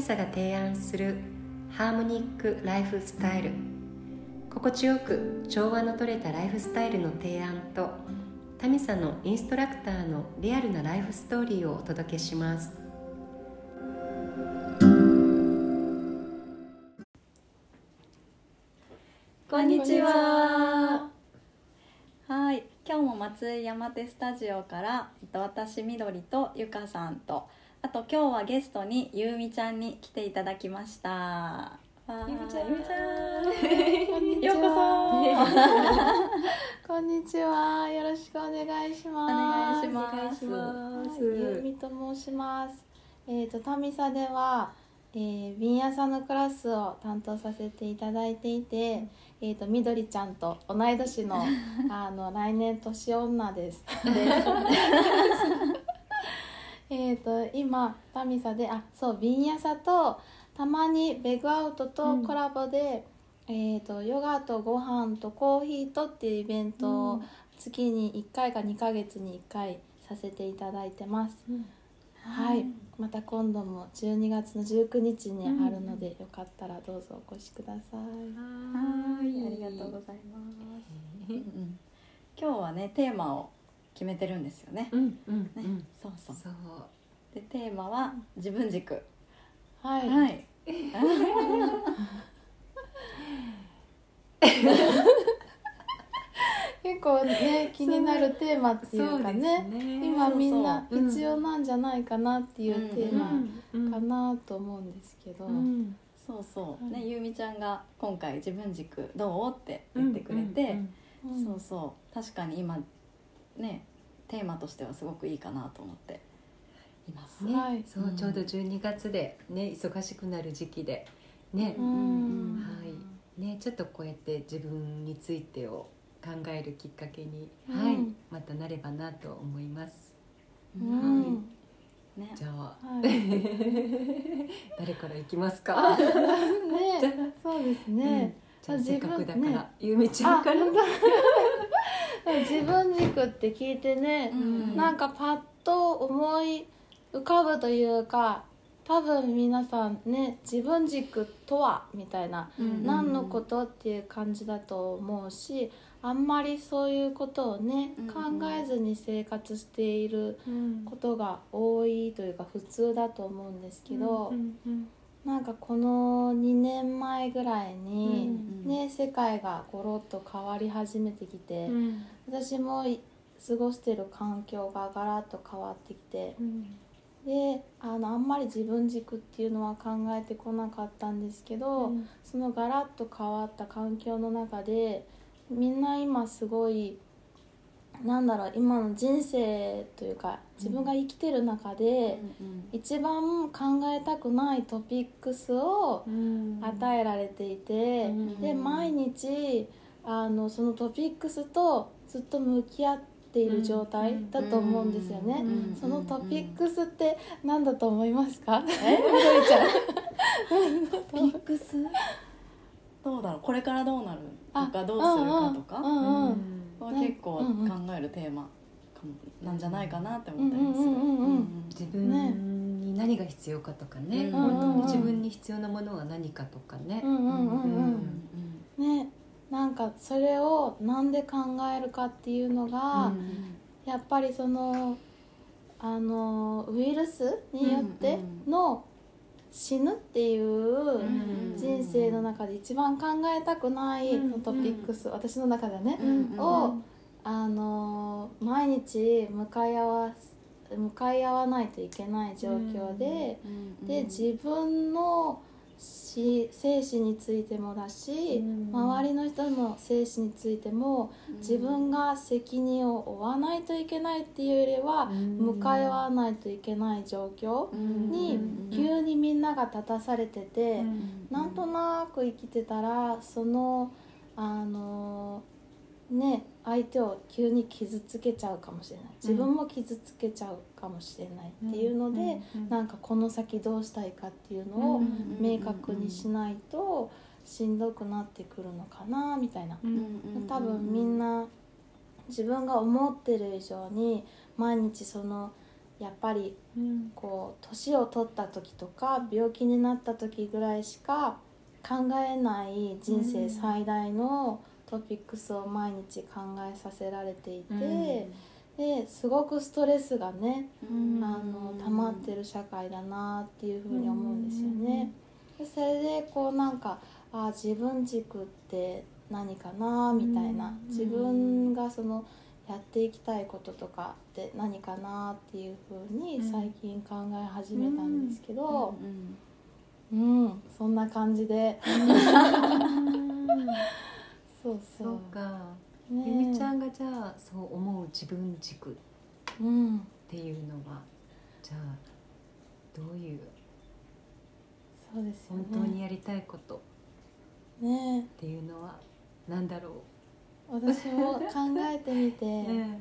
ミサが提案するハーモニックライフスタイル心地よく調和のとれたライフスタイルの提案とタミサのインストラクターのリアルなライフストーリーをお届けしますこんにちは。はい、今日も松井山手スタジオから、私みどりとゆかさんと、あと今日はゲストにゆうみちゃんに来ていただきました。ゆうみちゃんんようこは。こんにちは。よろしくお願いしおます。願いします。お願いしますはいゆうみと申します。えっ、とタミサでは、えー、瓶屋さんのクラスを担当させていただいていて、えっ、とみどりちゃんと同い年の あの来年年女です。ですえっと今タミサであそう瓶屋さんとたまにベグアウトとコラボで、えー、とヨガとご飯とコーヒーとっていうイベントを月に1回か2ヶ月に1回させていただいてます、はい。また今度も12月の19日にあるので、よかったらどうぞお越しください。はい、ありがとうございます。うんうん今日はね、テーマを決めてるんですよね。うんうんねうん。そうそう。そう。で、テーマは自分軸。はい、はい。結構ね気になるテーマっていうかね。今みんな必要なんじゃないかなっていうテーマうんかなと思うんですけど、うん。そうそう、はい。ねゆうみちゃんが今回自分軸どう？って言ってくれて、うん。そうそう。確かに今ねテーマとしてはすごくいいかなと思っています。ね、はい。そうちょうど12月でね忙しくなる時期でね、うん。はい。ねちょっとこうやって自分についてを考えるきっかけに、うん。はい。またなればなと思います。ううんんね。じゃあ。はい。誰から行きますか？ね。そうですね、じゃあ自分せっかくだから、ね。ゆめちゃんから。あ自分軸って聞いてね、うん。なんかパッと思い浮かぶというか多分皆さんね自分軸とはみたいな、うん何のことっていう感じだと思うしあんまりそういうことをね、うん考えずに生活しているうん。ことが多いというか普通だと思うんですけど、なんかこの2年前ぐらいに、うんね世界がゴロッと変わり始めてきて、私もい過ごしてる環境がガラッと変わってきてであのあんまり自分軸っていうのは考えてこなかったんですけど、そのガラッと変わった環境の中でみんな今すごいなんだろう今の人生というか自分が生きてる中で、一番考えたくないトピックスを与えられていて、うんで毎日あのそのトピックスとずっと向き合っている状態だと思うんですよね。うんそのトピックスって何だと思いますか？え？みちゃん。トピックス？どうだろう？これからどうなるとかどうするかとか？うんうん。うんは結構考えるテーマかも。なんじゃないかなって思ったりする。自分に何が必要かとかね、うん本当に自分に必要なものは何かとかね。ね、なんかそれをなんで考えるかっていうのが、うん。やっぱりそのあのウイルスによっての死ぬっていううん人生の中で一番考えたくないうんトピックス、私の中ではね、うんをあの毎日向かい合わ向かい合わないといけない状況で、で自分のし生死についてもだし、うん。周りの人の生死についても自分が責任を負わないといけないっていうよりは、うん。向かい合わないといけない状況に急にみんなが立たされてて、なんとなく生きてたらそのあのね相手を急に傷つけちゃうかもしれない。自分も傷つけちゃうかもしれないっていうので、なんかこの先どうしたいかっていうのを明確にしないとしんどくなってくるのかなみたいな。多分みんな自分が思ってる以上に毎日そのやっぱりこう年を取った時とか病気になった時ぐらいしか考えない人生最大のトピックスを毎日考えさせられていて、ですごくストレスがね、あの溜まってる社会だなっていうふうに思うんですよね。でそれでこうなんかあ自分軸って何かなみたいな自分がそのやっていきたいこととかって何かなっていうふうに最近考え始めたんですけど、うん、うん、そんな感じでそうそう。か、ね、ゆみちゃんがじゃあそう思う自分軸っていうのは、じゃあどういう？そうです、ね、本当にやりたいことね。っていうのは何だろう？私も考えてみて、ね、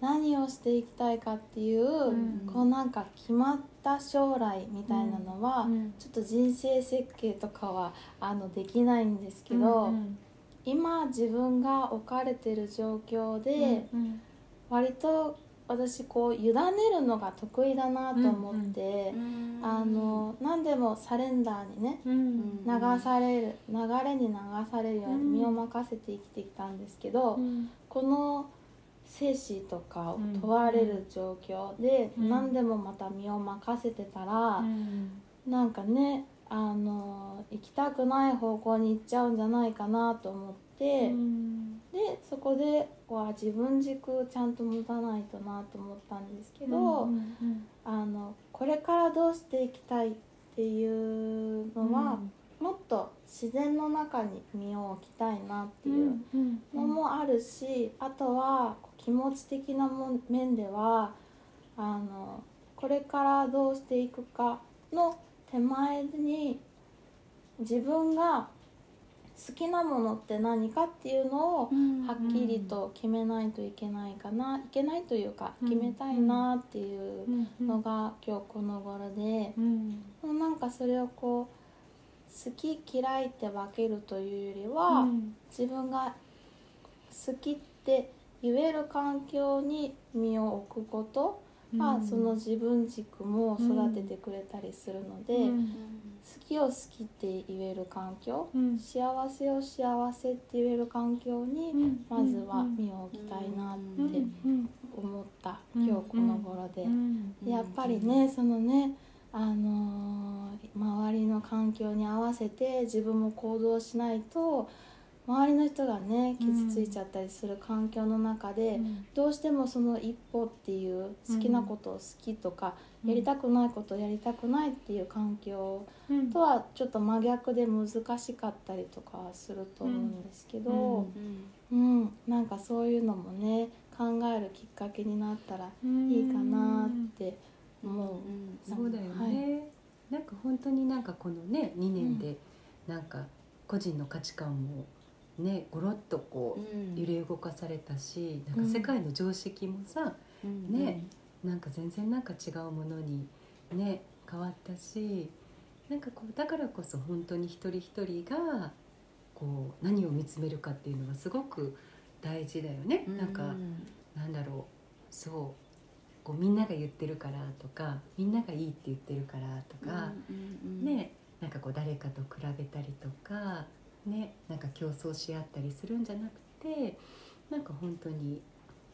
何をしていきたいかっていう、うん、こうなんか決まった将来みたいなのは、うん、ちょっと人生設計とかはあのできないんですけど、うんうん、今自分が置かれてる状況で、うんうん、割と私こう委ねるのが得意だなと思って、うんうん、あの何でもサレンダーにね、うん。うん、流される流れに流されるように身を任せて生きてきたんですけど、うん、この生死とかを問われる状況で、うん、何でもまた身を任せてたら、うん、なんかねあの行きたくない方向に行っちゃうんじゃないかなと思って、うん、でそこでは自分軸ちゃんと持たないとなと思ったんですけど、うんうんうん、あのこれからどうしていきたいっていうのは、うん、もっと自然の中に身を置きたいなっていうのもあるし、あとは気持ち的な面ではあのこれからどうしていくかの手前に自分が好きなものって何かっていうのをはっきりと決めないといけないかな、いけないというか決めたいなっていうのが今日この頃で、うん、なんかそれをこう好き嫌いって分けるというよりは、自分が好きって言える環境に身を置くことが、その自分軸も育ててくれたりするので。好きを好きって言える環境、うん、幸せを幸せって言える環境に、まずは身を置きたいなって思った、今日この頃で。でやっぱりねそのねあのー、周りの環境に合わせて自分も行動しないと周りの人がね傷ついちゃったりする環境の中で、うん、どうしてもその一歩っていう好きなことを好きとか、うん、やりたくないことをやりたくないっていう環境とはちょっと真逆で難しかったりとかすると思うんですけど、うん、うん、なんかそういうのもね考えるきっかけになったらいいかなって思う。そうだよね、はい、なんか本当になんかこのね2年でなんか個人の価値観もねごろっとこう揺れ動かされたし、うん、なんか世界の常識もさ、うん、ね、なんか全然なんか違うものにね変わったしなんかこうだからこそ本当に一人一人がこう何を見つめるかっていうのはすごく大事だよね。うん、なんかなんだろう。そう。こうみんなが言ってるからとかみんながいいって言ってるからとか、ねなんかこう誰かと比べたりとかねなんか競争し合ったりするんじゃなくてなんか本当に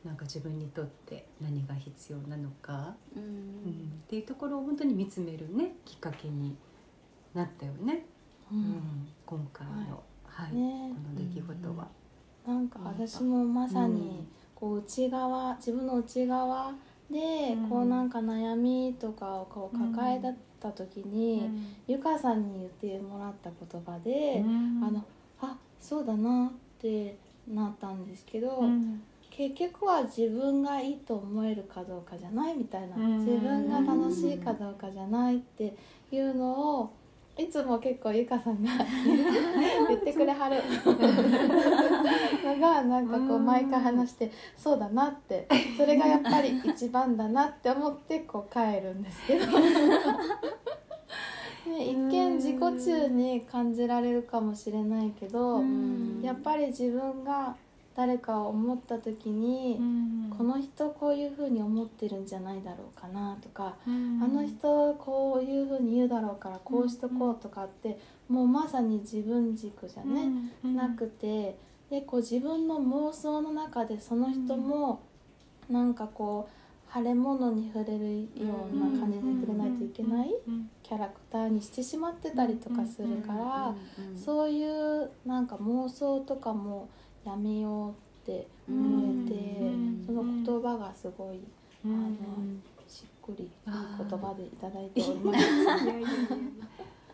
なんか自分にとって何が必要なのか、うん、うん、っていうところを本当に見つめるねきっかけになったよね、うん、うん、今回の、はい、はい、ね、この出来事は。うん、なんか私もまさにこう内側自分の内側でこうなんか悩みとかをこう抱えたった時に、うん、ゆかさんに言ってもらった言葉で、うん、あのあそうだなってなったんですけど、うん、結局は自分がいいと思えるかどうかじゃないみたいな、自分が楽しいかどうかじゃないっていうのをいつも結構ゆかさんが 言ってくれはる のがなんかこう毎回話してそうだなってそれがやっぱり一番だなって思ってこう帰るんですけど。ね、一見自己中に感じられるかもしれないけどやっぱり自分が誰かを思った時に、この人こういうふうに思ってるんじゃないだろうかなとか、あの人こういうふうに言うだろうからこうしとこうとかって、もうまさに自分軸じゃね、なくてでこう自分の妄想の中でその人もなんかこう腫れ物に触れるような感じで触れないといけないキャラクターにしてしまってたりとかするからそういうなんか妄想とかもやめようって思えてその言葉がすごいあのしっくりいい言葉でいただいております。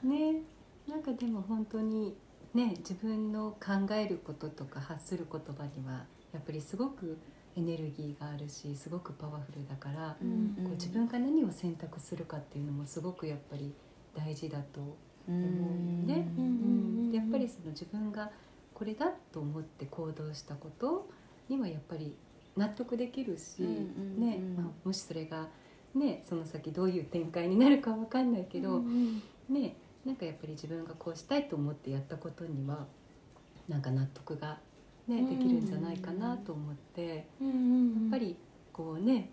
ね。なんかでも本当にね自分の考えることとか発する言葉にはやっぱりすごくエネルギーがあるしすごくパワフルだから、うんうん、こう自分が何を選択するかっていうのもすごくやっぱり大事だと思うね。うん、やっぱりその自分がこれだと思って行動したことにはやっぱり納得できるし、ねまあ、もしそれが、ね、その先どういう展開になるか分かんないけど、うんうん、ねなんかやっぱり自分がこうしたいと思ってやったことにはなんか納得が、ね、できるんじゃないかなと思って、やっぱりこうね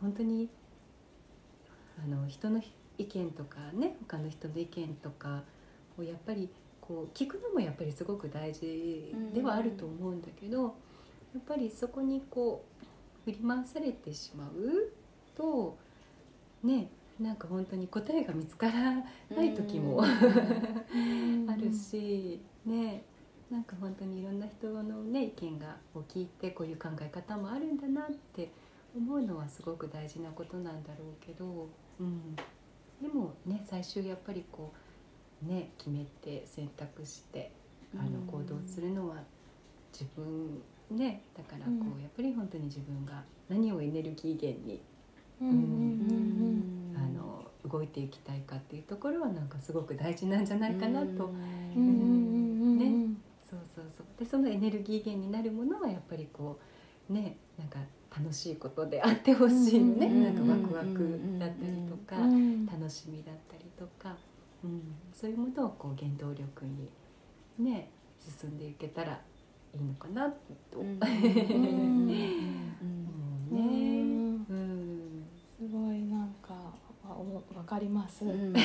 本当にあの人の意見とかね他の人の意見とかをやっぱりこう聞くのもやっぱりすごく大事ではあると思うんだけど、やっぱりそこにこう振り回されてしまうとねなんか本当に答えが見つからない時も あるしねなんか本当にいろんな人のね意見がを聞いてこういう考え方もあるんだなって思うのはすごく大事なことなんだろうけど、うん、でもね最終やっぱりこうね決めて選択してあの行動するのは自分ねだからこうやっぱり本当に自分が何をエネルギー源に、うん、あの動いていきたいかっていうところはなんかすごく大事なんじゃないかなと。ね、そうそうそう。でそのエネルギー源になるものはやっぱりこうねなんか楽しいことであってほしいね、なんかワクワクだったりとか、楽しみだったりとか、うん、そういうものをこう原動力にね進んでいけたらいいのかなと。うん。わかります、うん、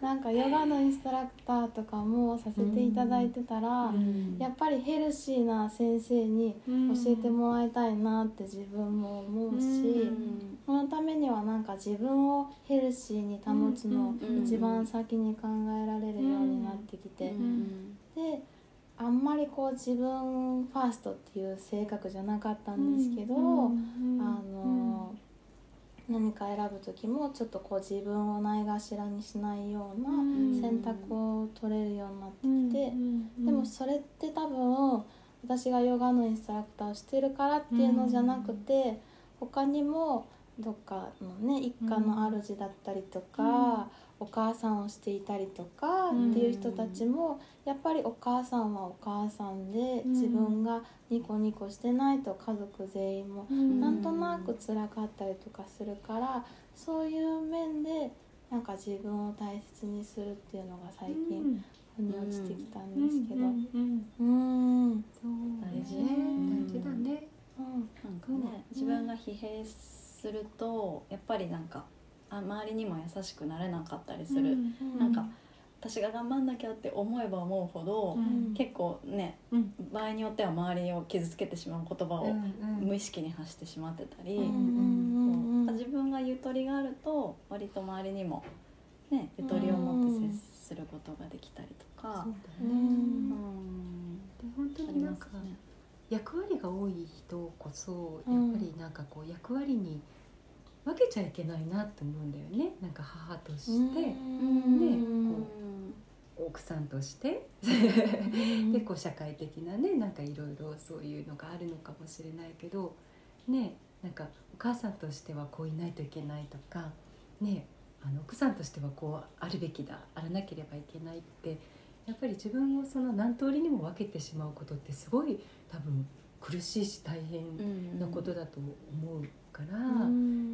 なんかヨガのインストラクターとかもさせていただいてたら、うん、やっぱりヘルシーな先生に教えてもらいたいなって自分も思うし、うん、そのためにはなんか自分をヘルシーに保つのを一番先に考えられるようになってきて、であんまりこう自分ファーストっていう性格じゃなかったんですけど、あの。何か選ぶ時もちょっとこう自分をないがしらにしないような選択を取れるようになってきて、でもそれって多分私がヨガのインストラクターをしてるからっていうのじゃなくて、他にもどっかのね一家の主だったりとか、お母さんをしていたりとかっていう人たちもやっぱりお母さんはお母さんで自分がニコニコしてないと家族全員もなんとなく辛かったりとかするからそういう面でなんか自分を大切にするっていうのが最近腑に落ちてきたんですけど。うん。そう大事大事だね、うん、なんかね自分が疲弊するとやっぱりなんかあ周りにも優しくなれなかったりする、うん、なんか私が頑張んなきゃって思えば思うほど、うん、結構ね、うん、場合によっては周りを傷つけてしまう言葉を無意識に発してしまってたり、自分がゆとりがあると割と周りにも、ね、ゆとりを持って接することができたりとか。そうだね、本当になんか、役割が多い人こそやっぱりなんかこう役割に、分けちゃいけないなって思うんだよね。なんか母として。でこう奥さんとして。でこう社会的なねなんかいろいろそういうのがあるのかもしれないけど。ねなんかお母さんとしてはこういないといけないとか。ねあの奥さんとしてはこうあるべきだあらなければいけないって。やっぱり自分をその何通りにも分けてしまうことってすごい多分苦しいし大変なことだと思うから、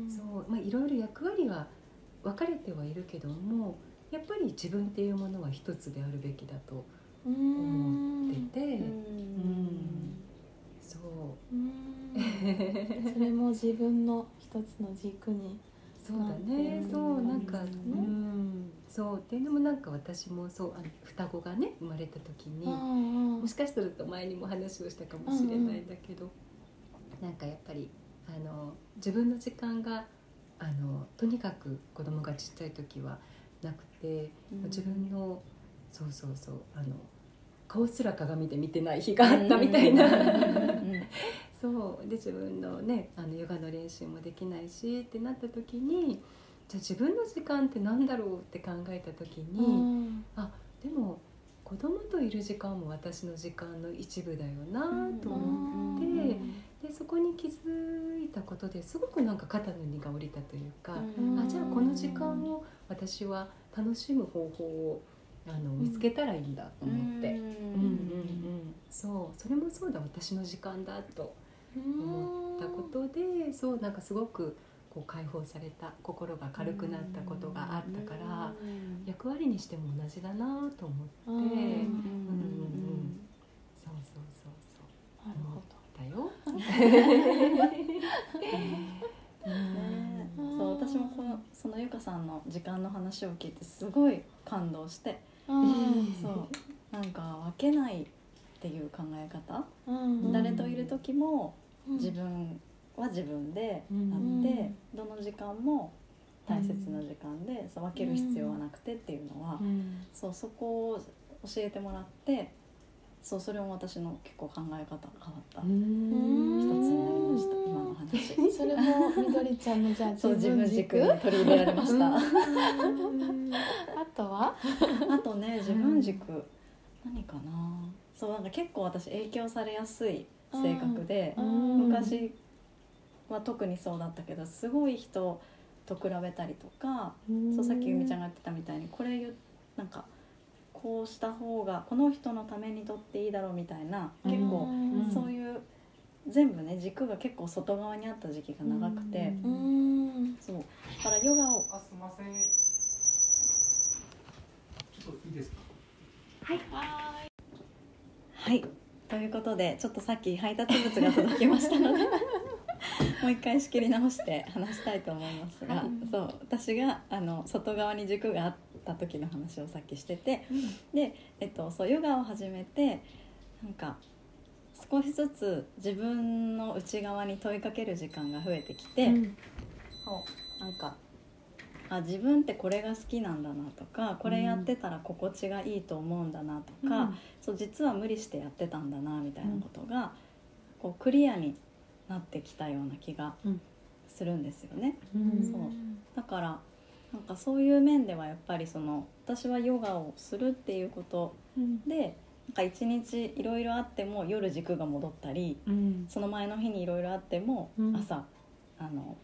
そうまあ、いろいろ役割は分かれてはいるけどもやっぱり自分っていうものは一つであるべきだと思ってて、ううん。んそう。うん。それも自分の一つの軸にそうだうんねそうなんか、ううん。ん、そう。っていうのもなんか私もそうあの双子がね生まれた時に、もしかしたらと前にも話をしたかもしれないんだけど、なんかやっぱりあの自分の時間があのとにかく子供がちっちゃい時はなくて、自分のそうそうそうあの顔すら鏡で見てない日があったみたいな。そう。で自分のねあのヨガの練習もできないしってなった時にじゃあ自分の時間って何だろうって考えた時に、うん。あでも子供といる時間も私の時間の一部だよなと思って、でそこに気づいたことですごくなんか肩の荷が下りたというか、うん。あじゃあこの時間を私は楽しむ方法をあの見つけたらいいんだと思って。うん。うんうん、そう。それもそうだ。私の時間だと思ったことでそうなんかすごくこう解放された心が軽くなったことがあったから役割にしても同じだなと思って、うんうんうんうん。そうそうそうそう。なるほど。だよ。そう私もこのそのゆかさんの時間の話を聞いてすごい感動して、うん。そう。なんか分けないっていう考え方、うん。誰といる時もうん。自分は自分であうんって、どの時間も大切な時間で、そう分ける必要はなくてっていうのは、うんそうそこを教えてもらってそうそれも私の結構考え方が変わった一つになりました今の話。それもみどりちゃんのじゃあ そう自分軸取り入れられました。うん あとは？あとね自分軸、何かな。そうなんか結構私影響されやすい性格で、うは特にそうだったけどすごい人と比べたりとか、そうさっきゆみちゃんが言ってたみたいにこれなんかこうした方がこの人のためにとっていいだろうみたいな結構うん。そういう全部ね軸が結構外側にあった時期が長くて、うん。そう。だからヨガをあ、すみません。ちょっといいですか？はい。ということでちょっとさっき配達物が届きましたので もう一回仕切り直して話したいと思いますが、はい。そう私があの外側に軸があった時の話をさっきしてて、で、えっと、そうヨガを始めてなんか少しずつ自分の内側に問いかける時間が増えてきて、そうなんかあ自分ってこれが好きなんだなとかこれやってたら心地がいいと思うんだなとか、そう実は無理してやってたんだなみたいなことが、こうクリアになってきたような気がうん。するんですよね。うん。そう。だからなんかそういう面ではやっぱりその私はヨガをするっていうことでなんか一日いろいろあっても夜軸が戻ったりうん。その前の日にいろいろあってもうん。朝、あの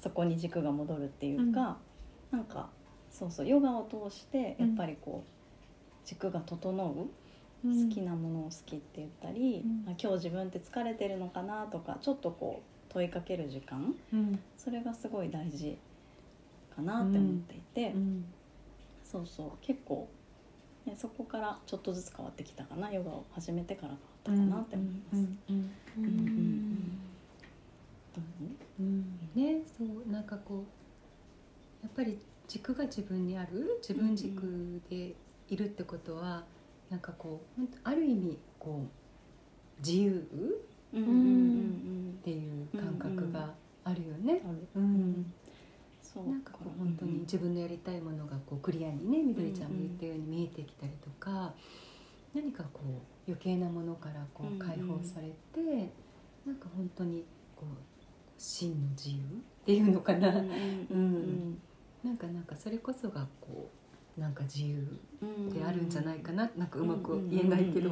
そこに軸が戻るっていうか、なんかそうそうヨガを通してやっぱりこう軸が整う、好きなものを好きって言ったり、うん。あ今日自分って疲れてるのかなとかちょっとこう問いかける時間。うん。それがすごい大事かなって思っていて、うん。そうそう。結構、ね、そこからちょっとずつ変わってきたかな。ヨガを始めてから変わったかなって思います。うん。うん。うん。うん。うんね。そうなんかこうやっぱり軸が自分にある？自分軸でいるってことは、なんかこうある意味こう自由うんうんうんっていう感覚があるよね。なんかこう本当に自分のやりたいものがこうクリアにねみどりちゃんも言ったように見えてきたりとか、何かこう余計なものからこうんううん。解放されて、なんか本当にこう真の自由っていうのかな、うんうん。なんかなんかそれこそがこうなんか自由うんであるんじゃないかな、なんかうまく言えないけど、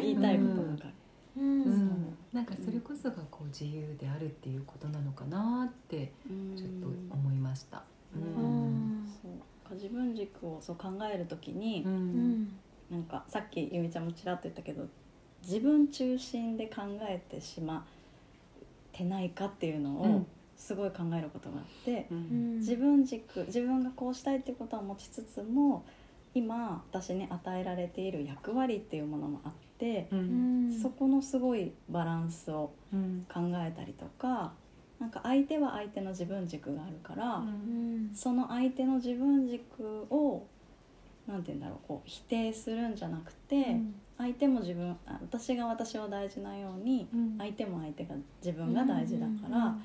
言いたいことわかる。うん。うん。なんかそれこそがこう自由であるっていうことなのかなってちょっと思いました。ううん。んそう。自分軸をそう考えるときに、ううんん。なんかさっきゆみちゃんもちらっと言ったけど自分中心で考えてしまってないかっていうのをうんすごい考えることがあって、うん。うん自分軸自分がこうしたいってことは持ちつつも今私に与えられている役割っていうものもあって、うん。そこのすごいバランスをうん。考えたりとかなんか相手は相手の自分軸があるから、うん。その相手の自分軸をなんて言うんだろうこう否定するんじゃなくて、相手も自分あ私が私を大事なようにうん。相手も相手が自分が大事だから、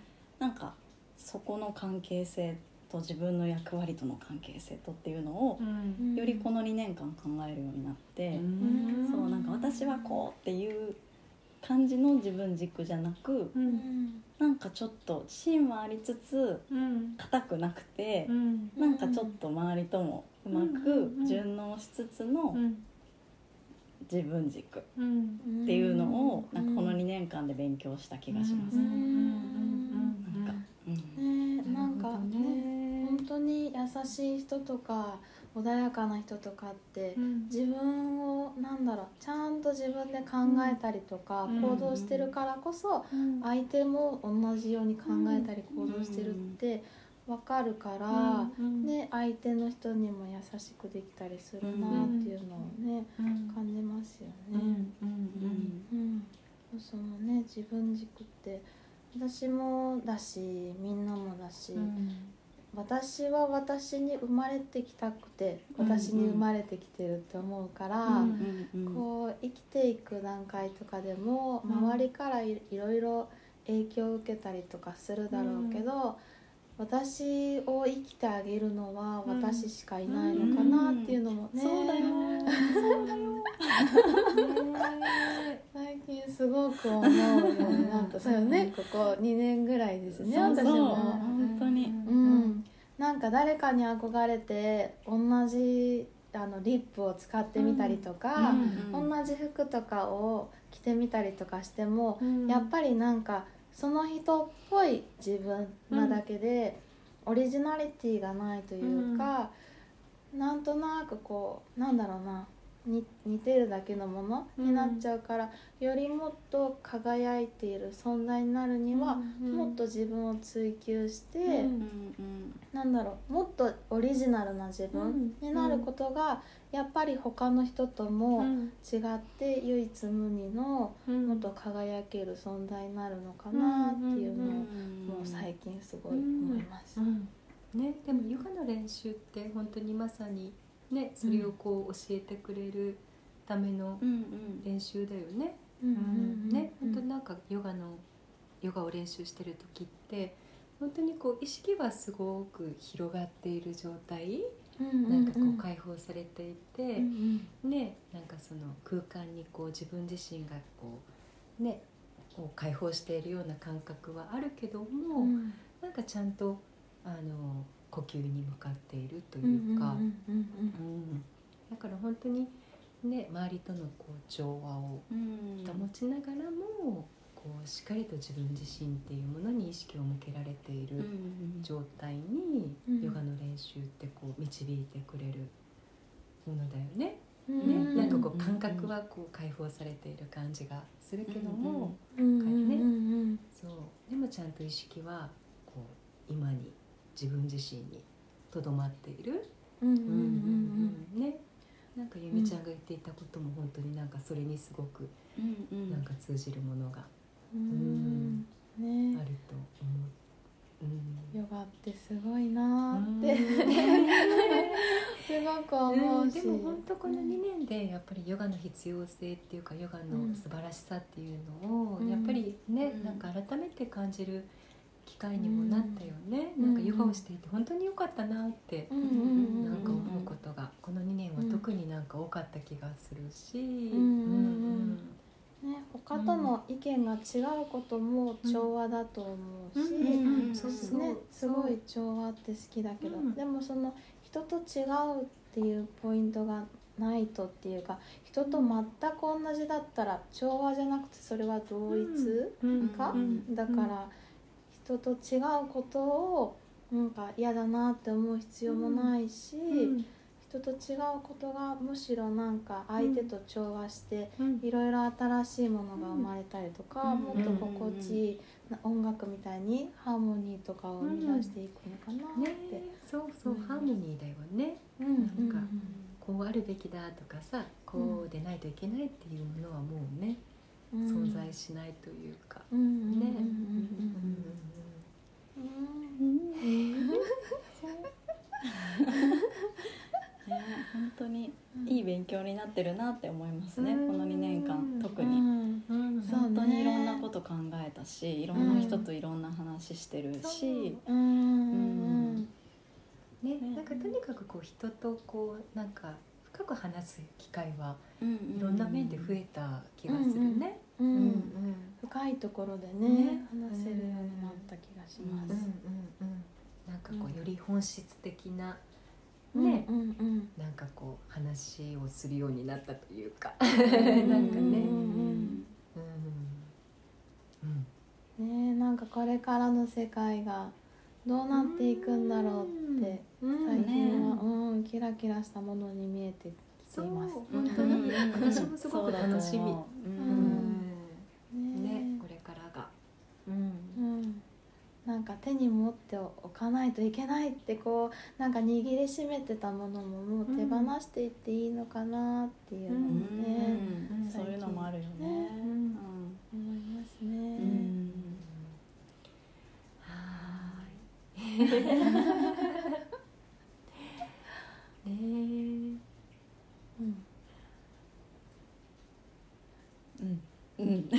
なんかそこの関係性と自分の役割との関係性とっていうのをうん。よりこの2年間考えるようになって、うん。そうなんか私はこうっていう感じの自分軸じゃなくうん。なんかちょっと芯はありつつうん。硬くなくてう、ん。なんかちょっと周りともうまくうん。順応しつつのうん。自分軸っうん。ていうのをなんかこの2年間で勉強した気がします。ねなんかね。本当に優しい人とか穏やかな人とかってうん。自分をなんだろうちゃんと自分で考えたりとかうん。行動してるからこそ相手も同じように考えたり行動してるって分かるから、うん。ね、相手の人にも優しくできたりするなっていうのをね、うん。感じますようん。ね。うん。うん、そのね自分軸って私もだしみんなもだし、うん。私は私に生まれてきたくてうんうん。私に生まれてきてるって思うから、うんこう生きていく段階とかでもうん。周りからいいろいろ影響を受けたりとかするだろうけど、私を生きてあげるのはうん。私しかいないのかなっていうのもね、そうだよ。そうだよ。最近すごく思うようになったそうよね。ここ2年ぐらいですね私も。本当に。うん、なんか誰かに憧れて同じあのリップを使ってみたりとか、うん。同じ服とかを着てみたりとかしても、うん。やっぱりなんかその人っぽい自分なだけで、オリジナリティがないというか、なんとなくこうなんだろうなに似てるだけのものになっちゃうから、よりもっと輝いている存在になるには、うんもっと自分を追求して、うんうんうん。なんだろうもっとオリジナルな自分になることが、やっぱり他の人とも違って唯一無二のうん。もっと輝ける存在になるのかなっていうのを、うんもう最近すごい思います。うん。ね、でもヨガの練習って本当にまさにねそれをこう教えてくれるための練習だよね。ねうん。本当になんかヨガのヨガを練習してる時って本当にこう意識はすごく広がっている状態。うんなんかこうう解放されていて、うん。ねなんかその空間にこう自分自身がこうねこう解放しているような感覚はあるけども、うん。なんかちゃんとあの呼吸に向かっているとうんいうか、だから本当にね周りとのこう調和をうん保ちながらも、こうしっかりと自分自身っていうものに意識を向けられていうん。る状態に、うんヨガの練習ってこう導いてくれるものだよね。うんね、うん。なんかこう感覚はこう解放されている感じがするけども、うん。かね。うん。そう。でもちゃんと意識はこう今に自分自身にとどまっている、ね。なんかゆみちゃんが言っていたことも本当になんかそれにすごくなんか通じるものがうん。あねると思う。うん。ヨガってすごいなーって。うん。すごく思うし、でも本当この2年でやっぱりヨガの必要性っていうかヨガの素晴らしさっていうのをうん。やっぱりね、うん。なんか改めて感じる機会にもなったよね、うん。なんかヨガをしていて本当に良かったなってうん。なんか思うことが。この2年は特になんか多かった気がするし、ん。うん。ね、他との意見が違うことも調和だと思うし、ね、すごい調和って好きだけど、うん。でもその人と違うっていうポイントがないとっていうか人と全く同じだったら調和じゃなくてそれは同一うん。か、うん。だから人と違うことをなんか嫌だなって思う必要もないし、うん。人と違うことがむしろなんか相手と調和して、うん。いろいろ新しいものが生まれたりとか、うん。もっと心地いいな音楽みたいにハーモニーとかを生み出していくのかなって。ねそうそう、うん。ハーモニーだよね。うん。なんかこうあるべきだとかさこうでないといけないっていうものはもうね、うん。存在しないというか、うん。うん。ね、うん 本当にいい勉強になってるなって思いますね、うん。この2年間特うに、んうん。そう本当にいろんなこと考えたしいろんな人うんといろんな話してるし、う。ん。うん。ね。ねなんかとにかくこう人とこうなんか深く話す機会はうん。いろんな面で増えた気がするね。ううん。ん深いところでねね。話せるようになった気がします。うんうんうんなんかこうより本質的なうんね。なんかこう話をするようになったというか。んなんかね。うんうんうん。ねなんかこれからの世界がどうなっていくんだろうってうん。最近は、ねうん、キラキラしたものに見えてきています。本当に私もすごく楽しみ。そうん。うん。うん、なんか手に持っておかないといけないってこうなんか握りしめてたものももう手放していっていいのかなっていうのもね、うん。そういうのもあるよね。うん。思いますね。うん。うんはーい。ねえ。うんうんうん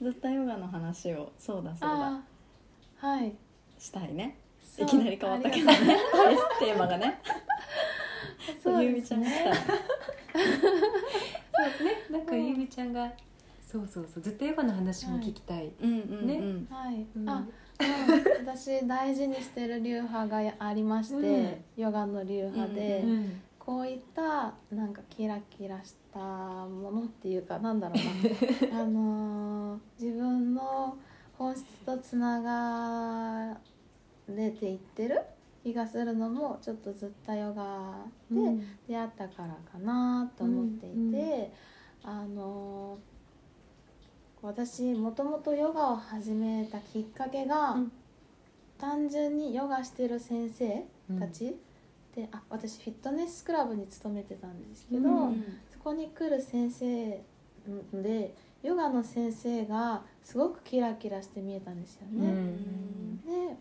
ずっとヨガの話をそうだそうだはい。したいね。そいうきなり変わったけどね。テーマがね。そうゆうみちゃんが来たそうね、なんかうん。ゆみちゃんが。そうそうそう、ずっとヨガの話も聞きたい。うんうんねうん。はい、うん。あ、うん、私大事にしてる流派がありまして、ヨガの流派で、うんこういったなんかキラキラしたものっていうかなんだろうな。あのー自分の本質とつながれていってる気がするのもちょっとずったヨガで出会ったからかなと思っていて、あのー私もともとヨガを始めたきっかけが、うん。単純にヨガしてる先生たち、であ私フィットネスクラブに勤めてたんですけど、うん。そこに来る先生でヨガの先生がすごくキラキラして見えたんですようね。ん。で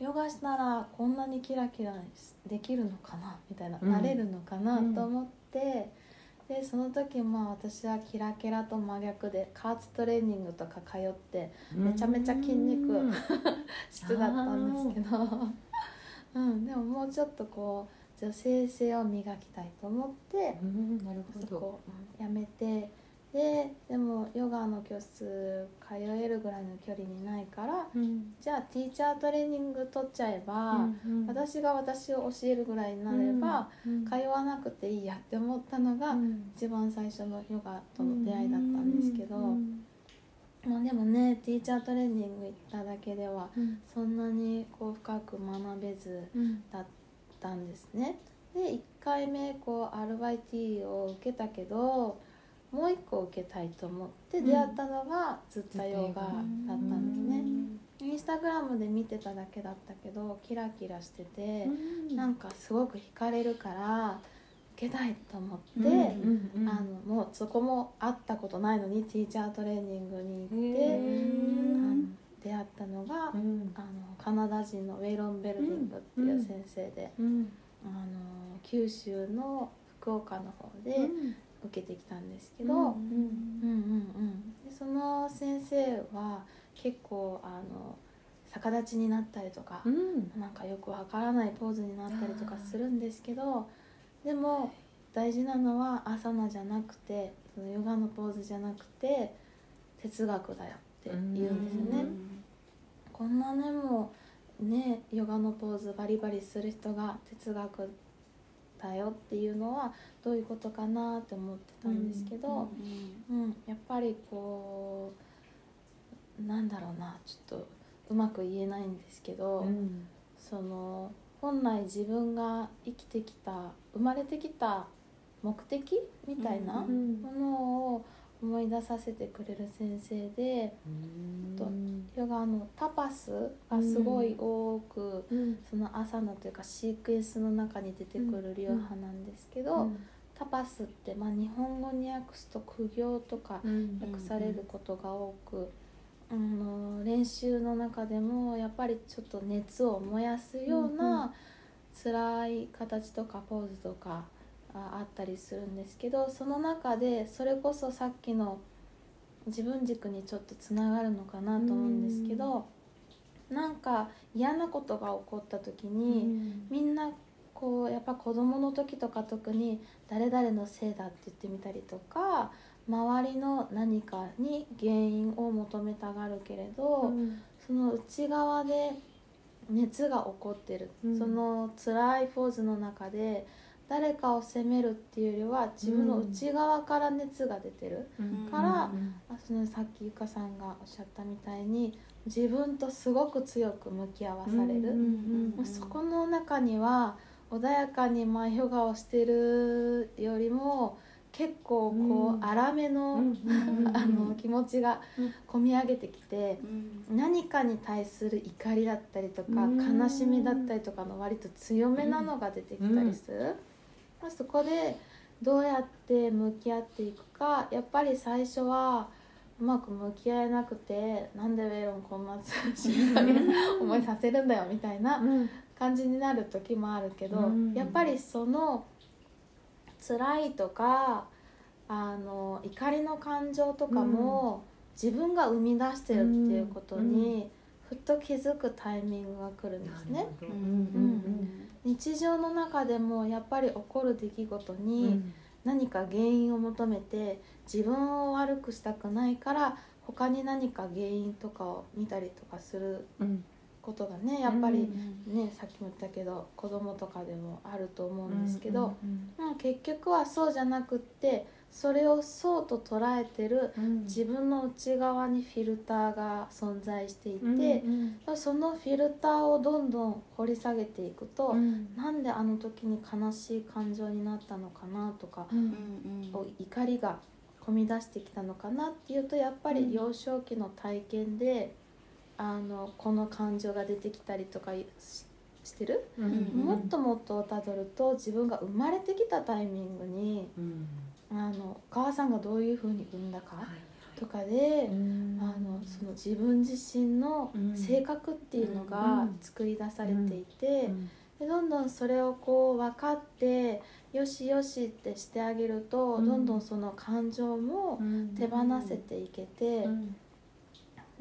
ヨガしたらこんなにキラキラできるのかなみたいな、うん。なれるのかなと思って、でその時まあ私はキラキラと真逆で加圧トレーニングとか通ってめちゃめちゃ筋肉うん。質だったんですけど、うん、でももうちょっとこう女性性を磨きたいと思ってうんなるほど。やめてででもヨガの教室通えるぐらいの距離にないからうん。じゃあティーチャートレーニング取っちゃえば、うん私が私を教えるぐらいになれば、うん通わなくていいやって思ったのが、うん。一番最初のヨガとの出会いだったんですけど、うんまあ、でもねティーチャートレーニング行っただけではうん。そんなにこう深く学べずうんだったんですね。で1回目こう RYT を受けたけどもう1個受けたいと思って出会ったのがずっとヨガだったんですね。インスタグラムで見てただけだったけどキラキラしてて、なんかすごく惹かれるから受けたいと思って、うんあのもうそこも会ったことないのにティーチャートレーニングに行って、出会ったのが、うん。あのカナダ人のウェイロン・ベルディングっていう先生で、うん。あの九州の福岡の方で受けてきたんですけど、その先生は結構あの逆立ちになったりとか、うん。なんかよくわからないポーズになったりとかするんですけどでも大事なのはアサナじゃなくてそのヨガのポーズじゃなくて哲学だよって言うんですよね。こんなねもうねヨガのポーズバリバリする人が哲学だよっていうのはどういうことかなって思ってたんですけど、うんやっぱりこうなんだろうなちょっとうまく言えないんですけど、うん。その本来自分が生きてきた生まれてきた目的みたいなうんものを思いい出させてくれる先生でとヨガのタパスがすごい多く、その朝のというかシークエンスの中に出てくる流派なんですけど、タパスって、まあ、日本語に訳すと苦行とか訳されることが多く、あの練習の中でもやっぱりちょっと熱を燃やすような辛い形とかポーズとかあったりするんですけどその中でそれこそさっきの自分軸にちょっとつながるのかなと思うんですけど、うなんか嫌なことが起こった時に、みんなこうやっぱ子供の時とか特に誰々のせいだって言ってみたりとか周りの何かに原因を求めたがるけれど、うん、その内側で熱が起こってる、うん、その辛いポーズの中で誰かを責めるっていうよりは自分の内側から熱が出てる、うん、から、あそのさっきゆかさんがおっしゃったみたいに自分とすごく強く向き合わされる、そこの中には穏やかに前ヨガをしてるよりも結構こう粗めのあの気持ちがこみ上げてきて何かに対する怒りだったりとか悲しみだったりとかの割と強めなのが出てきたりする。そこでどうやって向き合っていくかやっぱり最初はうまく向き合えなくてなんでウェイロンこんな 思いさせるんだよみたいな感じになる時もあるけどやっぱりその辛いとかあの怒りの感情とかも、自分が生み出してるっていうことに、ふっと気づくタイミングが来るんですね。日常の中でもやっぱり起こる出来事に何か原因を求めて自分を悪くしたくないから他に何か原因とかを見たりとかすることがねやっぱりね、さっきも言ったけど子供とかでもあると思うんですけど、まあ、結局はそうじゃなくってそれをそうと捉えてる自分の内側にフィルターが存在していて、そのフィルターをどんどん掘り下げていくと、うん、なんであの時に悲しい感情になったのかなとか、怒りが込み出してきたのかなっていうとやっぱり幼少期の体験で。あのこの感情が出てきたりとかしてる、うんうん、もっともっとたどると自分が生まれてきたタイミングに、うん、あのお母さんがどういうふうに産んだかとかで、はい、あのその自分自身の性格っていうのが作り出されていて、でどんどんそれをこう分かってよしよしってしてあげると、どんどんその感情も手放せていけて。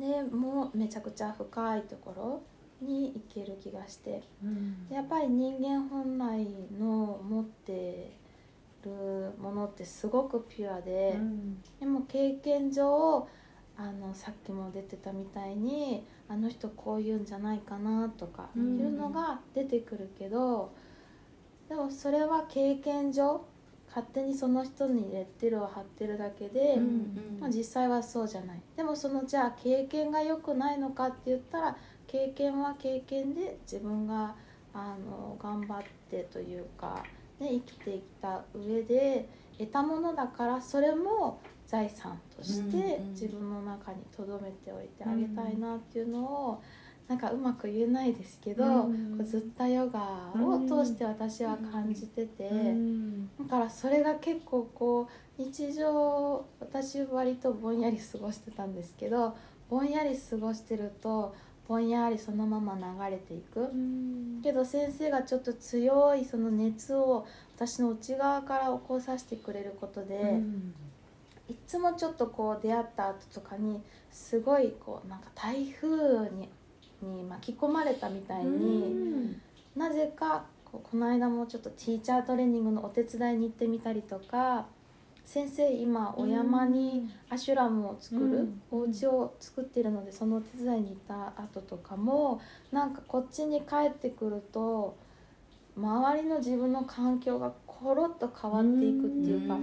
でもうめちゃくちゃ深いところに行ける気がして、うん、やっぱり人間本来の持ってるものってすごくピュアで、うん、でも経験上あのさっきも出てたみたいにあの人こう言うんじゃないかなとかいうのが出てくるけど、うん、でもそれは経験上勝手にその人にレッテルを貼ってるだけで、うんうん、まあ、実際はそうじゃない。でもそのじゃあ経験が良くないのかって言ったら経験は経験で自分があの頑張ってというか、ね、生きていった上で得たものだからそれも財産として自分の中に留めておいてあげたいなっていうのを、なんかうまく言えないですけど、うん、こうずったヨガを通して私は感じてて、うん、だからそれが結構こう日常私割とぼんやり過ごしてたんですけどぼんやり過ごしてるとぼんやりそのまま流れていく、うん、けど先生がちょっと強いその熱を私の内側から起こさせてくれることで、いつもちょっとこう出会った後とかにすごいこうなんか台風にに巻き込まれたみたいになぜかこの間もちょっとティーチャートレーニングのお手伝いに行ってみたりとか先生今お山にアシュラムを作るお家を作ってるのでそのお手伝いに行った後とかもなんかこっちに帰ってくると周りの自分の環境がコロッと変わっていくっていうか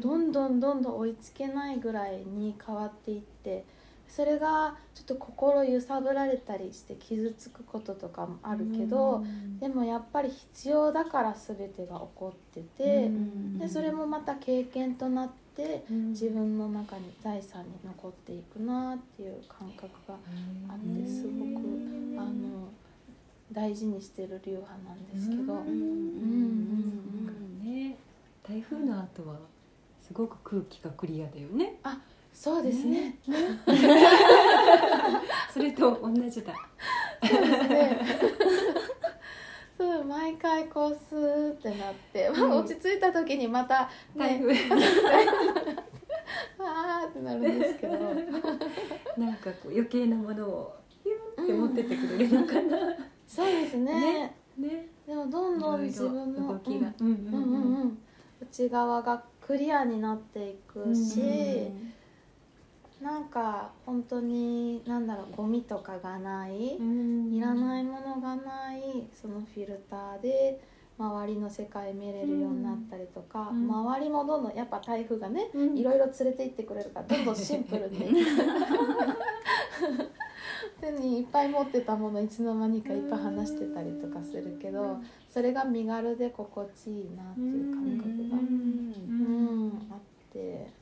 どんどんどんどん追いつけないぐらいに変わっていって。それがちょっと心揺さぶられたりして傷つくこととかもあるけど、でもやっぱり必要だから全てが起こってて、でそれもまた経験となって自分の中に財産に残っていくなっていう感覚があってすごくあの大事にしてる流派なんですけど。台風の後はすごく空気がクリアだよね。あ、そうですね。ね。それと同じだ。そうですね。そう毎回こうスーってなって、まあ、落ち着いた時にまた、ね、台風あーってなるんですけど。なんかこう余計なものをピュンって持ってってくれるのかな、うん、そうですね。ね。でもどんどん自分の動きが。内側がクリアになっていくし、うんなんか本当に何だろうゴミとかがない、いらないものがないそのフィルターで周りの世界見れるようになったりとか、うん、周りもどんどんやっぱ台風がね、うん、いろいろ連れて行ってくれるからどんどんシンプルに。手にいっぱい持ってたものいつの間にかいっぱい話してたりとかするけどそれが身軽で心地いいなっていう感覚が、うん、あって。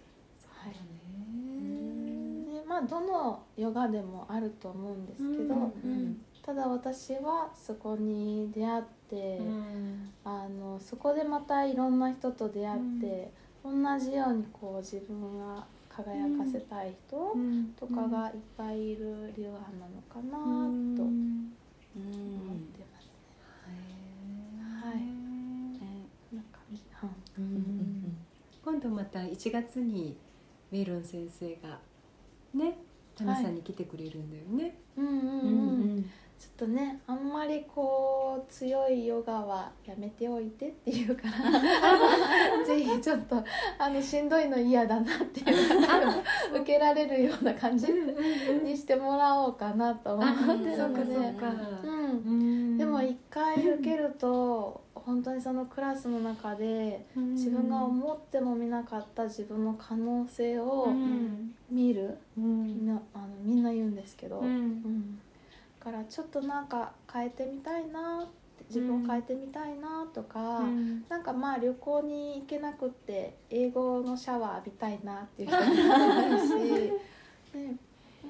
まあどのヨガでもあると思うんですけど、うん、ただ私はそこに出会って、うん、あのそこでまたいろんな人と出会って、同じようにこう自分が輝かせたい人とかがいっぱいいる流派なのかなと思ってますね。はい。なん。か、今度また1月にメイロン先生がねタミさんに来てくれるんだよね。はい、うんうんうん、うんちょっとねあんまりこう強いヨガはやめておいてっていうから ぜひちょっとあのしんどいの嫌だなっていう受けられるような感じにしてもらおうかなと思ってるので、うん、でも一回受けると本当にそのクラスの中で自分が思ってもみなかった自分の可能性を見る、うん、あのみんな言うんですけど。うん。からちょっとなんか変えてみたいな自分を変えてみたいなとか、うん、なんかまあ旅行に行けなくって英語のシャワー浴びたいなっていう人もいるし、ね、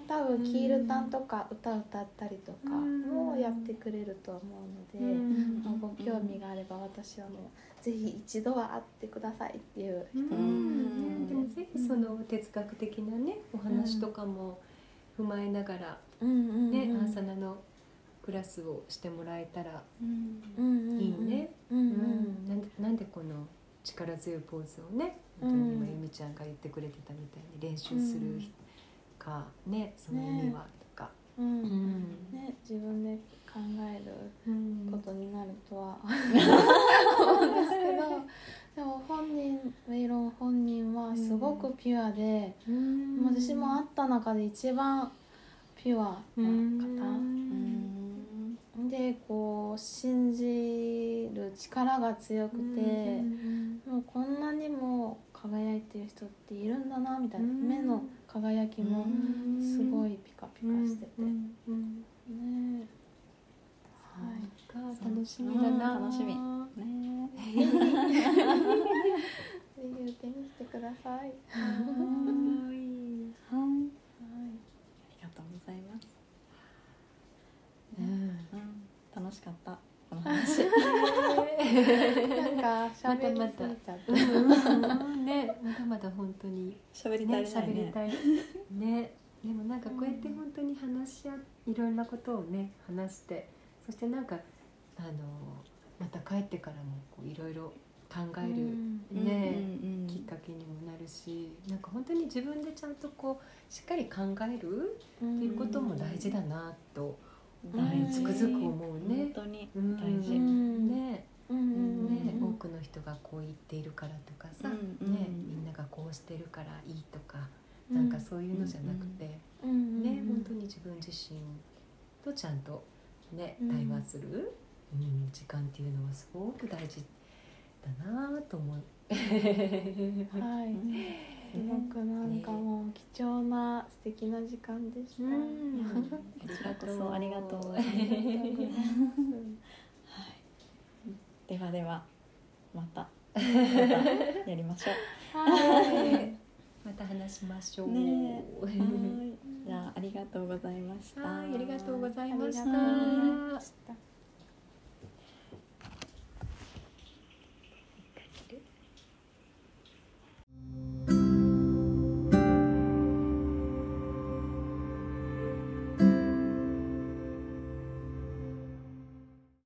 多分キールタンとか歌歌ったりとかもやってくれると思うので、うん、ご興味があれば私はもうぜひ一度は会ってくださいっていう人。でもぜひその哲学的なねお話とかも踏まえながらね、アーサナのクラスをしてもらえたらいいね。なんでこの力強いポーズをね本当に今由美ちゃんが言ってくれてたみたいに練習するか、ねその意味はとか、ね自分で考えることになるとは。思うんですけど。でも本人ウェイロン本人はすごくピュアで、私も会った中で一番ピュアな方。でこう信じる力が強くてもうこんなにも輝いてる人っているんだなみたいな目の輝きもすごいピカピカしてて。ねはい。楽しみだな。楽しみ。ね。ぜひ言ってみてください。はい。ざいます。うん、楽しかったこの話。なんか喋りすぎちゃった。ね、まだまだ本当に喋りたいね。喋りたい。ね、でもなんかこうやって本当に話し合いろんなことをね話して、そしてなんかあのまた帰ってからもこういろいろ考えるね、きっかけにもなるしなんか本当に自分でちゃんとこうしっかり考えるっていうことも大事だなと、つくづく思うね。本当に大事、ね。ね、多くの人がこう言っているからとかさ、ね、みんながこうしてるからいいとか、なんかそういうのじゃなくて、ね。本当に自分自身とちゃんとね対話する、うん、時間っていうのはすごく大事だなと思う。はい、すごくなんかもう貴重な素敵な時間でした。ありがとう。ありがとう。はい。ではではまたまたやりましょう。はいまた話しましょう じゃあありがとうございましたはいありがとうございました